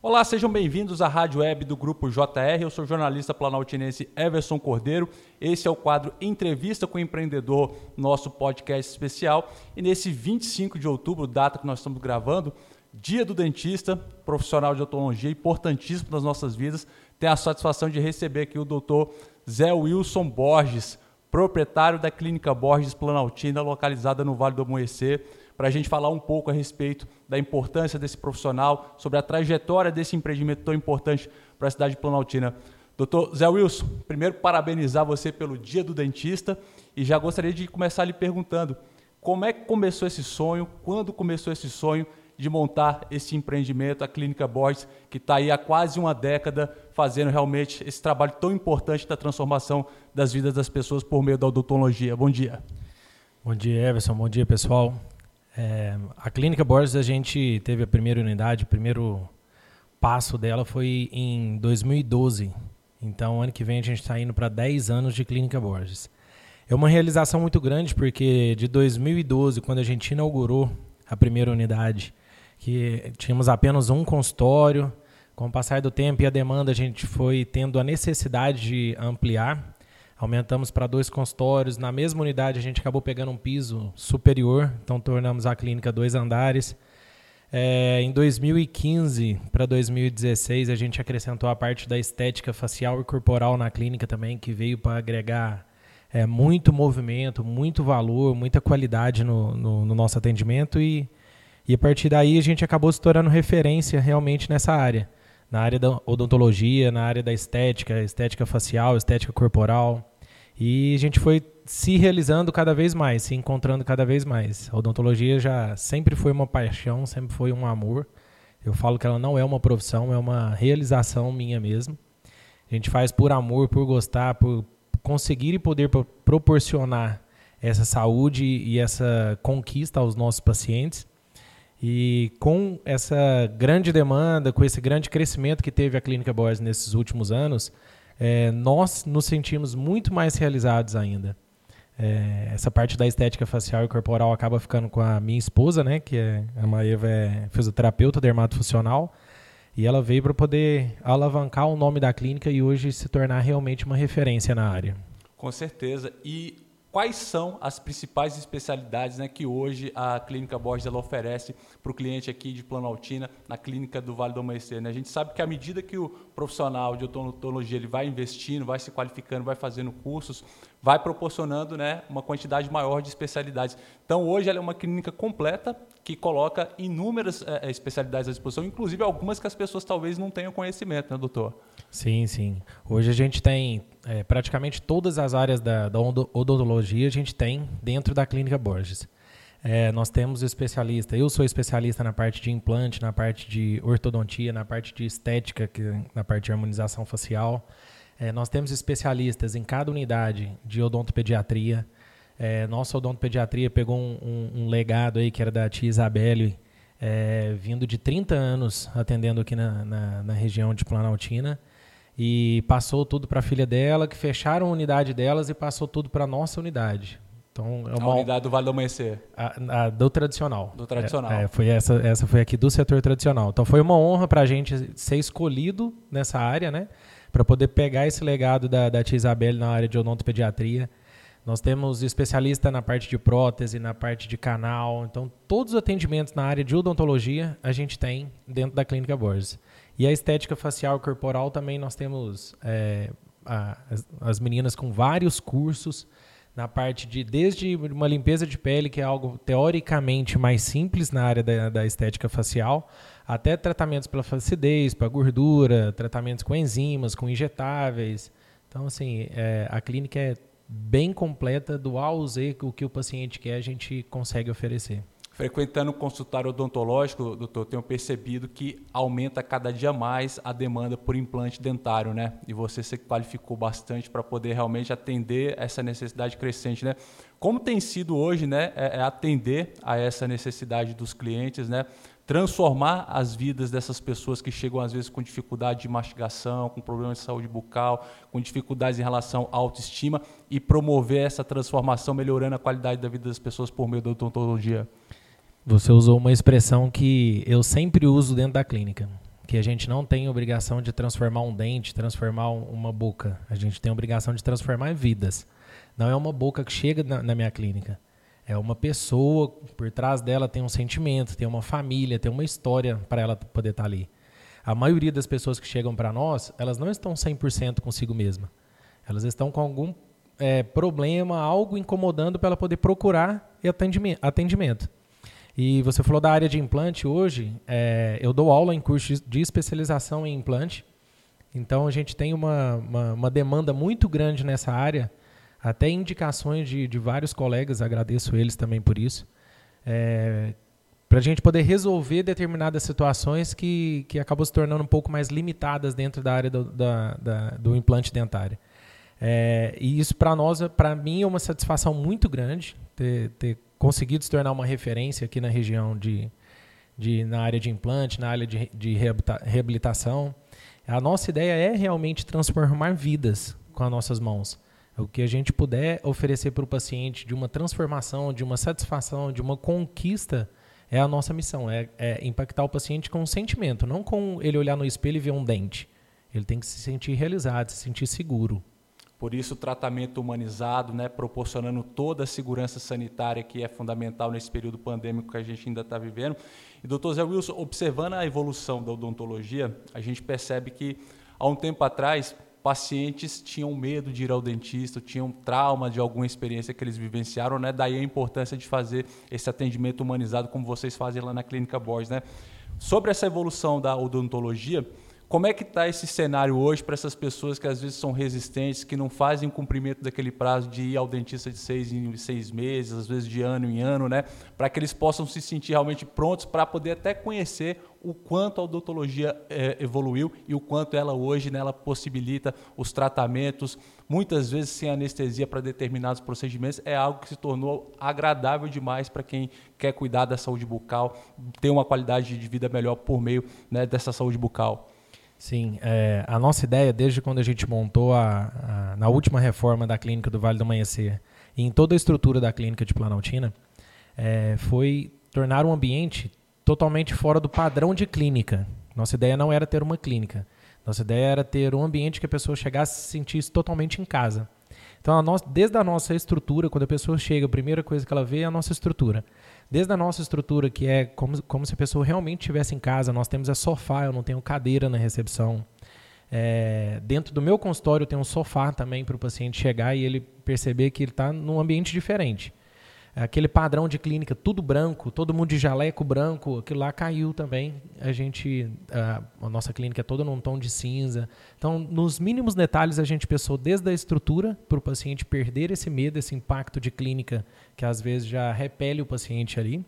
Olá, sejam bem-vindos à Rádio Web do Grupo JR. Eu sou o jornalista planaltinense Everson Cordeiro. Esse é o quadro Entrevista com o Empreendedor, nosso podcast especial. E nesse 25 de outubro, data que nós estamos gravando, Dia do Dentista, profissional de odontologia importantíssimo nas nossas vidas, tenho a satisfação de receber aqui o doutor Zé Wilson Borges, proprietário da Clínica Borges Planaltina, localizada no Vale do Amoecer para a gente falar um pouco a respeito da importância desse profissional, sobre a trajetória desse empreendimento tão importante para a cidade de Planaltina. Doutor Zé Wilson, primeiro parabenizar você pelo Dia do Dentista e já gostaria de começar lhe perguntando como é que começou esse sonho, quando começou esse sonho de montar esse empreendimento, a Clínica Borges, que está aí há quase uma década fazendo realmente esse trabalho tão importante da transformação das vidas das pessoas por meio da odontologia. Bom dia. Bom dia, Everson. Bom dia, pessoal. É, a Clínica Borges, a gente teve a primeira unidade, o primeiro passo dela foi em 2012. Então, ano que vem a gente está indo para 10 anos de Clínica Borges. É uma realização muito grande, porque de 2012, quando a gente inaugurou a primeira unidade, que tínhamos apenas um consultório, com o passar do tempo e a demanda, a gente foi tendo a necessidade de ampliar. Aumentamos para dois consultórios. Na mesma unidade, a gente acabou pegando um piso superior, então tornamos a clínica dois andares. É, em 2015 para 2016, a gente acrescentou a parte da estética facial e corporal na clínica também, que veio para agregar é, muito movimento, muito valor, muita qualidade no, no, no nosso atendimento. E, e a partir daí, a gente acabou se tornando referência realmente nessa área na área da odontologia, na área da estética, estética facial, estética corporal. E a gente foi se realizando cada vez mais, se encontrando cada vez mais. A odontologia já sempre foi uma paixão, sempre foi um amor. Eu falo que ela não é uma profissão, é uma realização minha mesmo. A gente faz por amor, por gostar, por conseguir e poder proporcionar essa saúde e essa conquista aos nossos pacientes. E com essa grande demanda, com esse grande crescimento que teve a Clínica Boys nesses últimos anos, é, nós nos sentimos muito mais realizados ainda. É, essa parte da estética facial e corporal acaba ficando com a minha esposa, né, que é a Maeva é fisioterapeuta dermatofuncional, e ela veio para poder alavancar o nome da clínica e hoje se tornar realmente uma referência na área. Com certeza. E quais são as principais especialidades né, que hoje a Clínica Borges ela oferece para o cliente aqui de Planaltina, na Clínica do Vale do Amanhecer. Né? A gente sabe que à medida que o profissional de odontologia ele vai investindo, vai se qualificando, vai fazendo cursos, vai proporcionando né, uma quantidade maior de especialidades. Então, hoje ela é uma clínica completa que coloca inúmeras é, especialidades à disposição, inclusive algumas que as pessoas talvez não tenham conhecimento, né, doutor? Sim, sim. Hoje a gente tem é, praticamente todas as áreas da, da, odontologia, a gente tem dentro da Clínica Borges. É, nós temos especialista, eu sou especialista na parte de implante, na parte de ortodontia, na parte de estética, que, na parte de harmonização facial. É, nós temos especialistas em cada unidade de odontopediatria. É, nossa odontopediatria pegou um, um, um, legado aí que era da tia Isabelle, é, vindo de 30 anos atendendo aqui na, na, na região de Planaltina e passou tudo para a filha dela, que fecharam a unidade delas e passou tudo para a nossa unidade. Então, é uma, a unidade do Vale do Amanhecer. A, a, do tradicional. Do tradicional. É, é, foi essa, essa foi aqui do setor tradicional. Então foi uma honra para a gente ser escolhido nessa área, né? Para poder pegar esse legado da, da tia Isabelle na área de odontopediatria. Nós temos especialista na parte de prótese, na parte de canal. Então, todos os atendimentos na área de odontologia a gente tem dentro da Clínica Borges. E a estética facial corporal também nós temos é, a, as, as, meninas com vários cursos na parte de desde uma limpeza de pele, que é algo teoricamente mais simples na área da, da estética facial, até tratamentos pela flacidez, para gordura, tratamentos com enzimas, com injetáveis. Então, assim, é, a clínica é bem completa, do A ao Z, o que o paciente quer, a gente consegue oferecer. Frequentando o consultório odontológico, doutor, tenho percebido que aumenta cada dia mais a demanda por implante dentário, né? E você se qualificou bastante para poder realmente atender essa necessidade crescente, né? Como tem sido hoje, né, é, é atender a essa necessidade dos clientes, né? transformar as vidas dessas pessoas que chegam às vezes com dificuldade de mastigação, com problemas de saúde bucal, com dificuldades em relação à autoestima e promover essa transformação, melhorando a qualidade da vida das pessoas por meio da odontologia. Você usou uma expressão que eu sempre uso dentro da clínica, que a gente não tem obrigação de transformar um dente, transformar uma boca. A gente tem obrigação de transformar vidas. Não é uma boca que chega na, na minha clínica. É uma pessoa, por trás dela tem um sentimento, tem uma família, tem uma história para ela poder estar tá ali. A maioria das pessoas que chegam para nós, elas não estão 100% consigo mesma. Elas estão com algum é, problema, algo incomodando para ela poder procurar atendimento. E você falou da área de implante hoje. É, eu dou aula em curso de especialização em implante. Então a gente tem uma, uma, uma demanda muito grande nessa área até indicações de, de vários colegas, agradeço eles também por isso, é, para a gente poder resolver determinadas situações que, que acabam se tornando um pouco mais limitadas dentro da área do, da, da, do implante dentário. É, e isso para nós, para mim, é uma satisfação muito grande ter, ter, conseguido se tornar uma referência aqui na região de, de na área de implante, na área de, de reabilitação. A nossa ideia é realmente transformar vidas com as nossas mãos. O que a gente puder oferecer para o paciente de uma transformação, de uma satisfação, de uma conquista, é a nossa missão. É, é, impactar o paciente com um sentimento, não com ele olhar no espelho e ver um dente. Ele tem que se sentir realizado, se sentir seguro. Por isso, o tratamento humanizado, né, proporcionando toda a segurança sanitária que é fundamental nesse período pandêmico que a gente ainda está vivendo. E, doutor Zé Wilson, observando a evolução da odontologia, a gente percebe que, há um tempo atrás, pacientes tinham medo de ir ao dentista, tinham trauma de alguma experiência que eles vivenciaram, né? Daí a importância de fazer esse atendimento humanizado como vocês fazem lá na Clínica Borges, né? Sobre essa evolução da odontologia, como é que está esse cenário hoje para essas pessoas que às vezes são resistentes, que não fazem o cumprimento daquele prazo de ir ao dentista de seis em seis meses, às vezes de ano em ano, né? Para que eles possam se sentir realmente prontos para poder até conhecer o quanto a odontologia é, evoluiu e o quanto ela hoje né, possibilita os tratamentos, muitas vezes sem anestesia para determinados procedimentos, é algo que se tornou agradável demais para quem quer cuidar da saúde bucal, ter uma qualidade de vida melhor por meio né, dessa saúde bucal. Sim, é, a nossa ideia, desde quando a gente montou a, a, na última reforma da clínica do Vale do Amanhecer e em toda a estrutura da clínica de Planaltina, é, foi tornar um ambiente totalmente fora do padrão de clínica. Nossa ideia não era ter uma clínica. Nossa ideia era ter um ambiente que a pessoa chegasse e se sentisse totalmente em casa. Então, a nossa, desde a nossa estrutura, quando a pessoa chega, a primeira coisa que ela vê é a nossa estrutura. Desde a nossa estrutura, que é como, como se a pessoa realmente estivesse em casa, nós temos a sofá, eu não tenho cadeira na recepção. É, dentro do meu consultório tem um sofá também para o paciente chegar e ele perceber que ele está num ambiente diferente. Aquele padrão de clínica, tudo branco, todo mundo de jaleco branco, aquilo lá caiu também. A gente, a, a nossa clínica é toda num tom de cinza. Então, nos mínimos detalhes, a gente pensou desde a estrutura para o paciente perder esse medo, esse impacto de clínica que às vezes já repele o paciente ali.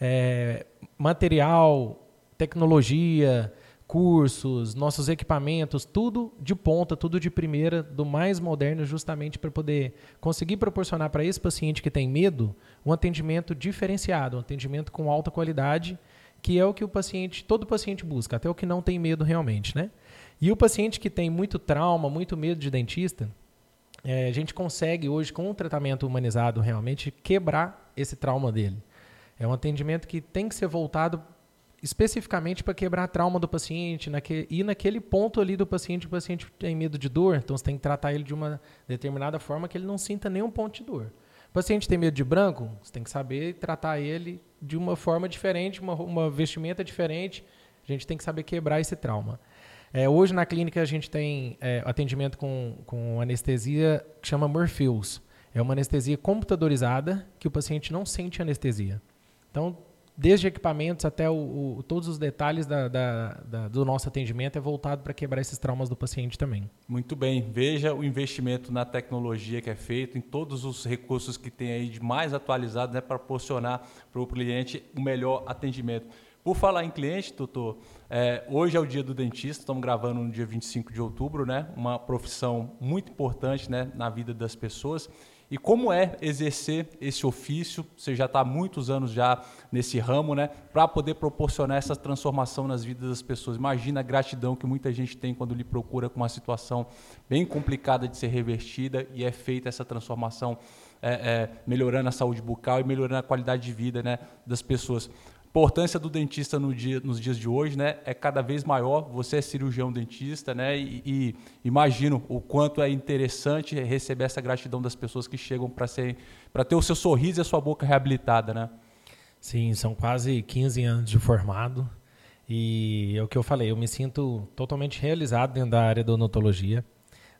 É, material, tecnologia, cursos, nossos equipamentos, tudo de ponta, tudo de primeira, do mais moderno, justamente para poder conseguir proporcionar para esse paciente que tem medo um atendimento diferenciado, um atendimento com alta qualidade, que é o que o paciente, todo paciente busca, até o que não tem medo realmente, né? E o paciente que tem muito trauma, muito medo de dentista, é, a gente consegue hoje, com um tratamento humanizado, realmente quebrar esse trauma dele. É um atendimento que tem que ser voltado especificamente para quebrar trauma do paciente, naque, e naquele ponto ali do paciente, o paciente tem medo de dor, então você tem que tratar ele de uma determinada forma que ele não sinta nenhum ponto de dor. O paciente tem medo de branco, você tem que saber tratar ele de uma forma diferente, uma, uma vestimenta diferente, a gente tem que saber quebrar esse trauma. É, hoje na clínica a gente tem é, atendimento com, com anestesia que chama Morpheus. É uma anestesia computadorizada que o paciente não sente anestesia. Então, desde equipamentos até o, o, todos os detalhes da, da, da, do nosso atendimento é voltado para quebrar esses traumas do paciente também. Muito bem. Veja o investimento na tecnologia que é feito, em todos os recursos que tem aí de mais atualizados né, para proporcionar para o cliente o melhor atendimento. Por falar em cliente, doutor, é, hoje é o dia do dentista, estamos gravando no dia 25 de outubro, né? Uma profissão muito importante né, na vida das pessoas. E como é exercer esse ofício? Você já está há muitos anos já nesse ramo, né? Para poder proporcionar essa transformação nas vidas das pessoas. Imagina a gratidão que muita gente tem quando lhe procura com uma situação bem complicada de ser revertida e é feita essa transformação, é, é, melhorando a saúde bucal e melhorando a qualidade de vida né, das pessoas. Importância do dentista no dia, nos dias de hoje né, é cada vez maior. Você é cirurgião dentista, né? E, e imagino o quanto é interessante receber essa gratidão das pessoas que chegam para ter o seu sorriso e a sua boca reabilitada, né? Sim, são quase 15 anos de formado. E é o que eu falei, eu me sinto totalmente realizado dentro da área da odontologia.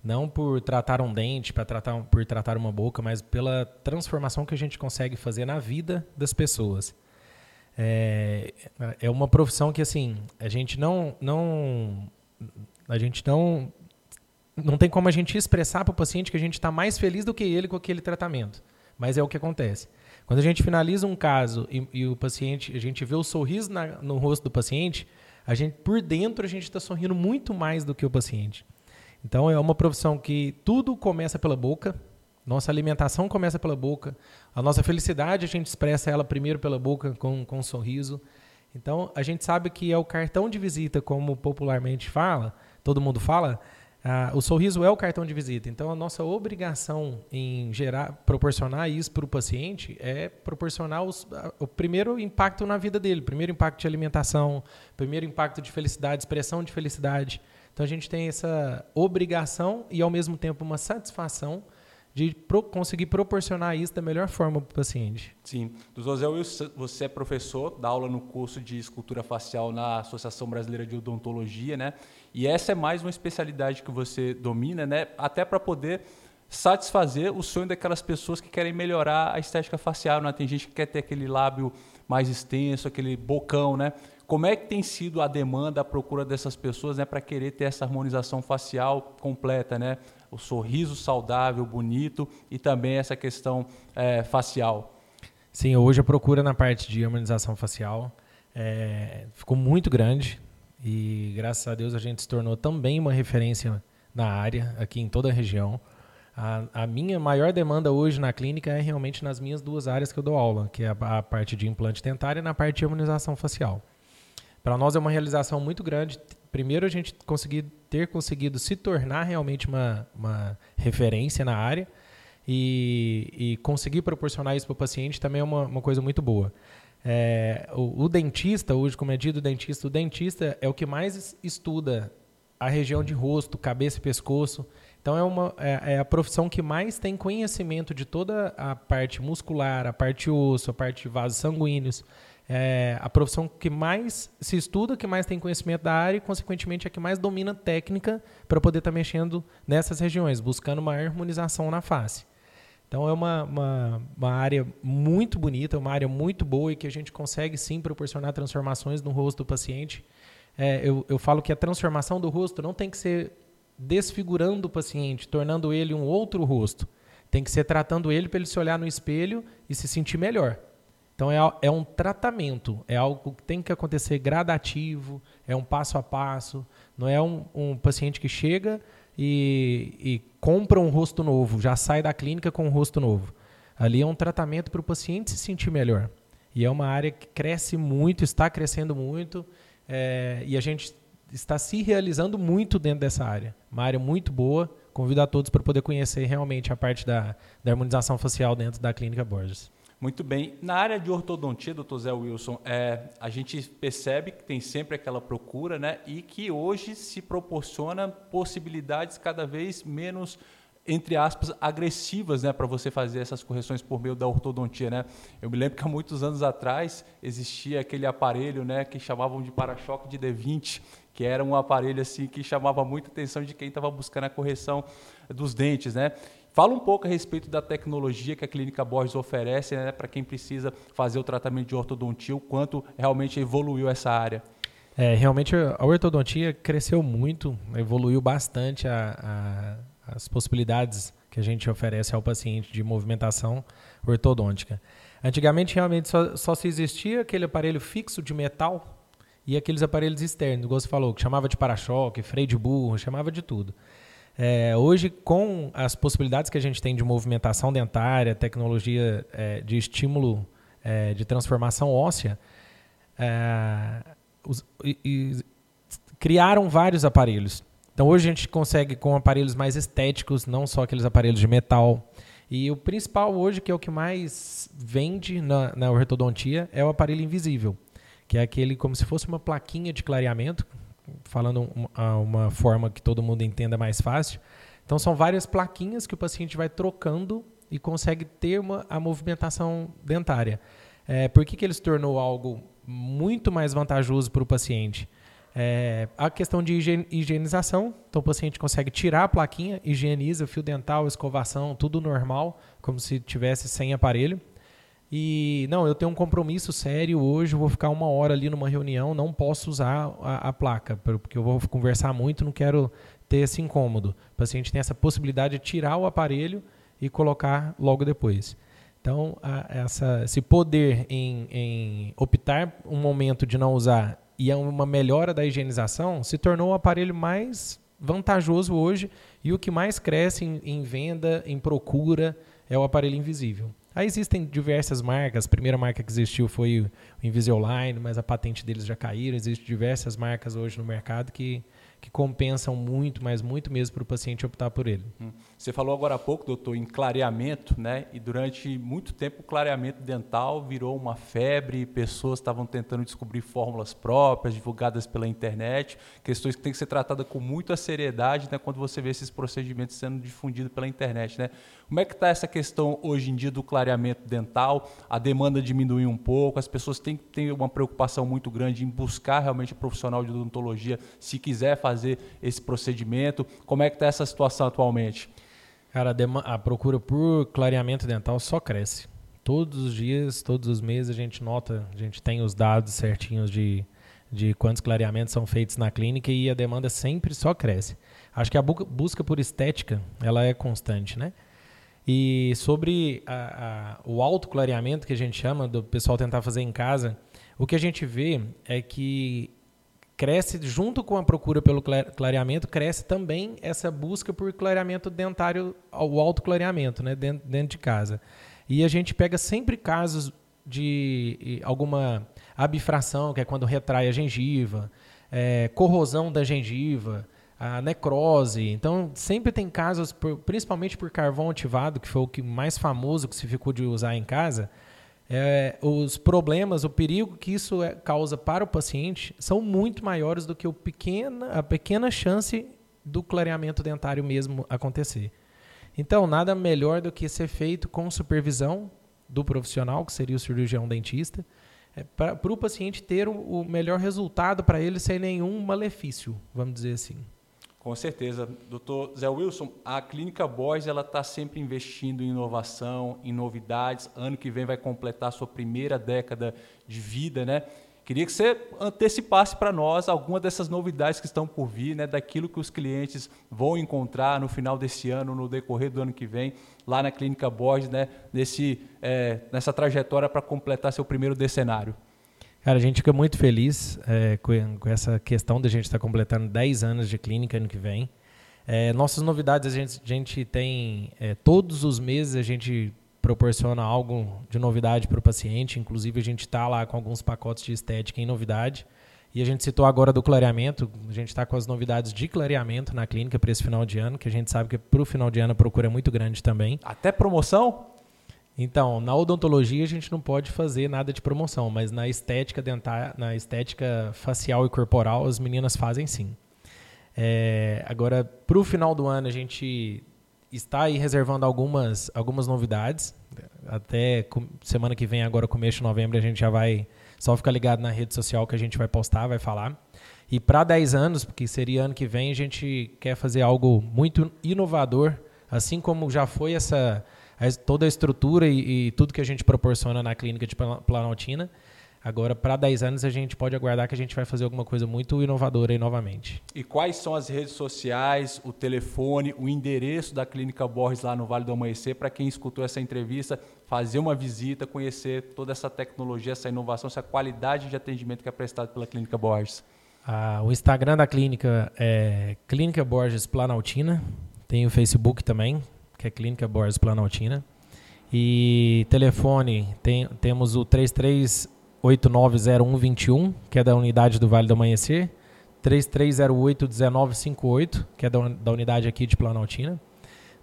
Não por tratar um dente, para tratar, por tratar uma boca, mas pela transformação que a gente consegue fazer na vida das pessoas. É, é uma profissão que assim a gente não não a gente não não tem como a gente expressar para o paciente que a gente está mais feliz do que ele com aquele tratamento, mas é o que acontece. Quando a gente finaliza um caso e, e o paciente, a gente vê o sorriso na, no rosto do paciente, a gente por dentro a gente está sorrindo muito mais do que o paciente. Então é uma profissão que tudo começa pela boca. Nossa alimentação começa pela boca. A nossa felicidade a gente expressa ela primeiro pela boca com, com um sorriso. Então a gente sabe que é o cartão de visita, como popularmente fala, todo mundo fala, ah, o sorriso é o cartão de visita. Então, a nossa obrigação em gerar, proporcionar isso para o paciente é proporcionar os, o primeiro impacto na vida dele, primeiro impacto de alimentação, primeiro impacto de felicidade, expressão de felicidade. Então, a gente tem essa obrigação e, ao mesmo tempo, uma satisfação de pro, conseguir proporcionar isso da melhor forma para o paciente. Sim. Do José Wilson, você é professor, dá aula no curso de escultura facial na Associação Brasileira de Odontologia, né? E essa é mais uma especialidade que você domina, né? Até para poder satisfazer o sonho daquelas pessoas que querem melhorar a estética facial, né? Tem gente que quer ter aquele lábio mais extenso, aquele bocão, né? Como é que tem sido a demanda, a procura dessas pessoas, né, para querer ter essa harmonização facial completa, né? O sorriso saudável, bonito e também essa questão é, facial. Sim, hoje a procura na parte de harmonização facial é, ficou muito grande e graças a Deus a gente se tornou também uma referência na área aqui em toda a região. A, a, minha maior demanda hoje na clínica é realmente nas minhas duas áreas que eu dou aula, que é a, a parte de implante dentário e na parte de harmonização facial. Para nós é uma realização muito grande. Primeiro, a gente conseguir, ter conseguido se tornar realmente uma, uma referência na área e, e conseguir proporcionar isso para o paciente também é uma, uma coisa muito boa. É, o, o, dentista, hoje, como é dito o dentista, o dentista é o que mais estuda a região de rosto, cabeça e pescoço. Então, é, uma, é, é, a profissão que mais tem conhecimento de toda a parte muscular, a parte osso, a parte de vasos sanguíneos é a profissão que mais se estuda, que mais tem conhecimento da área e, consequentemente, é que mais domina técnica para poder estar tá mexendo nessas regiões, buscando uma harmonização na face. Então, é uma, uma, uma, área muito bonita, uma área muito boa e que a gente consegue, sim, proporcionar transformações no rosto do paciente. É, eu, eu falo que a transformação do rosto não tem que ser desfigurando o paciente, tornando ele um outro rosto. Tem que ser tratando ele para ele se olhar no espelho e se sentir melhor. Então é, é um tratamento, é algo que tem que acontecer gradativo, é um passo a passo, não é um, um paciente que chega e, e, compra um rosto novo, já sai da clínica com um rosto novo. Ali é um tratamento para o paciente se sentir melhor. E é uma área que cresce muito, está crescendo muito, é, e a gente está se realizando muito dentro dessa área. Uma área muito boa. Convido a todos para poder conhecer realmente a parte da, da harmonização facial dentro da Clínica Borges. Muito bem. Na área de ortodontia, doutor Zé Wilson, é, a gente percebe que tem sempre aquela procura, né? E que hoje se proporciona possibilidades cada vez menos entre aspas, agressivas né, para você fazer essas correções por meio da ortodontia. Né? Eu me lembro que há muitos anos atrás existia aquele aparelho né, que chamavam de para-choque de D20, que era um aparelho assim que chamava muita atenção de quem estava buscando a correção dos dentes. Né? Fala um pouco a respeito da tecnologia que a Clínica Borges oferece né, para quem precisa fazer o tratamento de ortodontia, o quanto realmente evoluiu essa área. É, realmente a ortodontia cresceu muito, evoluiu bastante a, a, as possibilidades que a gente oferece ao paciente de movimentação ortodôntica. Antigamente realmente só, só se existia aquele aparelho fixo de metal e aqueles aparelhos externos, como você falou, que chamava de para-choque, freio de burro, chamava de tudo. É, hoje, com as possibilidades que a gente tem de movimentação dentária, tecnologia é, de estímulo é, de transformação óssea, é, os, e, e, criaram vários aparelhos. Então, hoje a gente consegue com aparelhos mais estéticos, não só aqueles aparelhos de metal. E o principal hoje, que é o que mais vende na, na ortodontia, é o aparelho invisível. que é aquele como se fosse uma plaquinha de clareamento, falando uma, uma forma que todo mundo entenda mais fácil. Então são várias plaquinhas que o paciente vai trocando e consegue ter uma, a movimentação dentária. É, por que, que ele se tornou algo muito mais vantajoso para o paciente? É, a questão de higienização, então o paciente consegue tirar a plaquinha, higieniza fio dental, escovação, tudo normal, como se tivesse sem aparelho. E não, eu tenho um compromisso sério hoje, vou ficar uma hora ali numa reunião, não posso usar a, a placa, porque eu vou conversar muito, não quero ter esse incômodo. O paciente tem essa possibilidade de tirar o aparelho e colocar logo depois. Então, a, essa, esse poder em, em optar um momento de não usar e é uma melhora da higienização se tornou o aparelho mais vantajoso hoje e o que mais cresce em, em venda, em procura, é o aparelho invisível. Aí existem diversas marcas. A primeira marca que existiu foi o Invisalign, mas a patente deles já caíram. Existem diversas marcas hoje no mercado que que compensam muito, mas muito mesmo para o paciente optar por ele. Hum. Você falou agora há pouco, doutor, em clareamento, né? E durante muito tempo o clareamento dental virou uma febre, pessoas estavam tentando descobrir fórmulas próprias, divulgadas pela internet, questões que têm que ser tratadas com muita seriedade, né? Quando você vê esses procedimentos sendo difundidos pela internet, né? Como é que está essa questão hoje em dia do clareamento dental? A demanda diminuiu um pouco, as pessoas têm uma preocupação muito grande em buscar realmente profissional de odontologia se quiser fazer esse procedimento? Como é que está essa situação atualmente? Cara, a, a procura por clareamento dental só cresce. Todos os dias, todos os meses a gente nota, a gente tem os dados certinhos de, de quantos clareamentos são feitos na clínica e a demanda sempre só cresce. Acho que a bu busca por estética, ela é constante, né? E sobre a, a, o autoclareamento que a gente chama, do pessoal tentar fazer em casa, o que a gente vê é que cresce junto com a procura pelo clareamento, cresce também essa busca por clareamento dentário, o autoclareamento, né, dentro, dentro de casa. E a gente pega sempre casos de alguma abifração, que é quando retrai a gengiva, é, corrosão da gengiva, a necrose. Então, sempre tem casos, principalmente por carvão ativado, que foi o que mais famoso que se ficou de usar em casa, é, os problemas, o perigo que isso é, causa para o paciente são muito maiores do que o pequena, a pequena chance do clareamento dentário mesmo acontecer. Então, nada melhor do que ser feito com supervisão do profissional, que seria o cirurgião dentista, é, para o paciente ter o, o melhor resultado para ele sem nenhum malefício, vamos dizer assim. Com certeza. Doutor Zé Wilson, a Clínica Boys está sempre investindo em inovação, em novidades. Ano que vem vai completar a sua primeira década de vida, né? Queria que você antecipasse para nós alguma dessas novidades que estão por vir, né, daquilo que os clientes vão encontrar no final desse ano, no decorrer do ano que vem, lá na Clínica Borges, né, nesse, é, nessa trajetória para completar seu primeiro decenário. Cara, a gente fica muito feliz é, com, com, essa questão de a gente estar tá completando 10 anos de clínica ano que vem. É, nossas novidades, a gente, a gente tem é, todos os meses a gente proporciona algo de novidade para o paciente. Inclusive, a gente está lá com alguns pacotes de estética em novidade. E a gente citou agora do clareamento. A gente está com as novidades de clareamento na clínica para esse final de ano, que a gente sabe que para o final de ano a procura é muito grande também. Até promoção? Então, na odontologia a gente não pode fazer nada de promoção, mas na estética dental, na estética facial e corporal, as meninas fazem sim. É, agora, para o final do ano, a gente está aí reservando algumas, algumas novidades. Até semana que vem, agora começo de novembro, a gente já vai só ficar ligado na rede social que a gente vai postar, vai falar. E para 10 anos, porque seria ano que vem, a gente quer fazer algo muito inovador, assim como já foi essa toda a estrutura e, e, tudo que a gente proporciona na clínica de Planaltina. Agora, para 10 anos, a gente pode aguardar que a gente vai fazer alguma coisa muito inovadora aí novamente. E quais são as redes sociais, o telefone, o endereço da Clínica Borges lá no Vale do Amanhecer, para quem escutou essa entrevista, fazer uma visita, conhecer toda essa tecnologia, essa inovação, essa qualidade de atendimento que é prestado pela Clínica Borges? Ah, o Instagram da clínica é Clínica Borges Planaltina. Tem o Facebook também, que é Clínica Borges Planaltina. E telefone, tem, temos o 33890121, que é da unidade do Vale do Amanhecer. 3308-1958, que é da, da unidade aqui de Planaltina.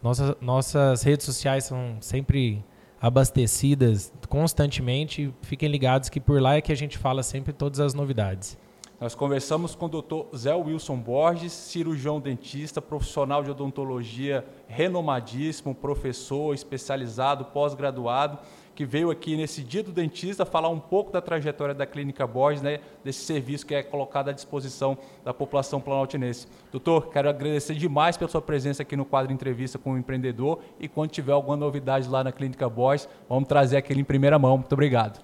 Nossas, nossas redes sociais são sempre abastecidas constantemente. Fiquem ligados que por lá é que a gente fala sempre todas as novidades. Nós conversamos com o Dr. Zé Wilson Borges, cirurgião dentista, profissional de odontologia renomadíssimo, professor especializado, pós-graduado, que veio aqui nesse Dia do Dentista falar um pouco da trajetória da Clínica Borges, né, desse serviço que é colocado à disposição da população planaltinense. Doutor, quero agradecer demais pela sua presença aqui no quadro Entrevista com o Empreendedor e quando tiver alguma novidade lá na Clínica Borges, vamos trazer aquele em primeira mão. Muito obrigado.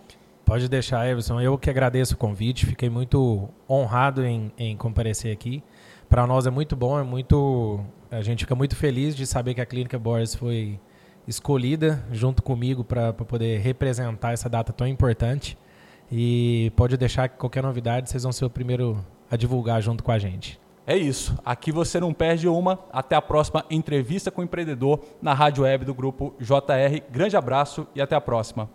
Pode deixar, Everson. Eu que agradeço o convite. Fiquei muito honrado em, em comparecer aqui. Para nós é muito bom, é muito. A gente fica muito feliz de saber que a Clínica Borges foi escolhida junto comigo para poder representar essa data tão importante. E pode deixar que qualquer novidade vocês vão ser o primeiro a divulgar junto com a gente. É isso. Aqui você não perde uma. Até a próxima entrevista com o empreendedor na rádio web do grupo JR. Grande abraço e até a próxima.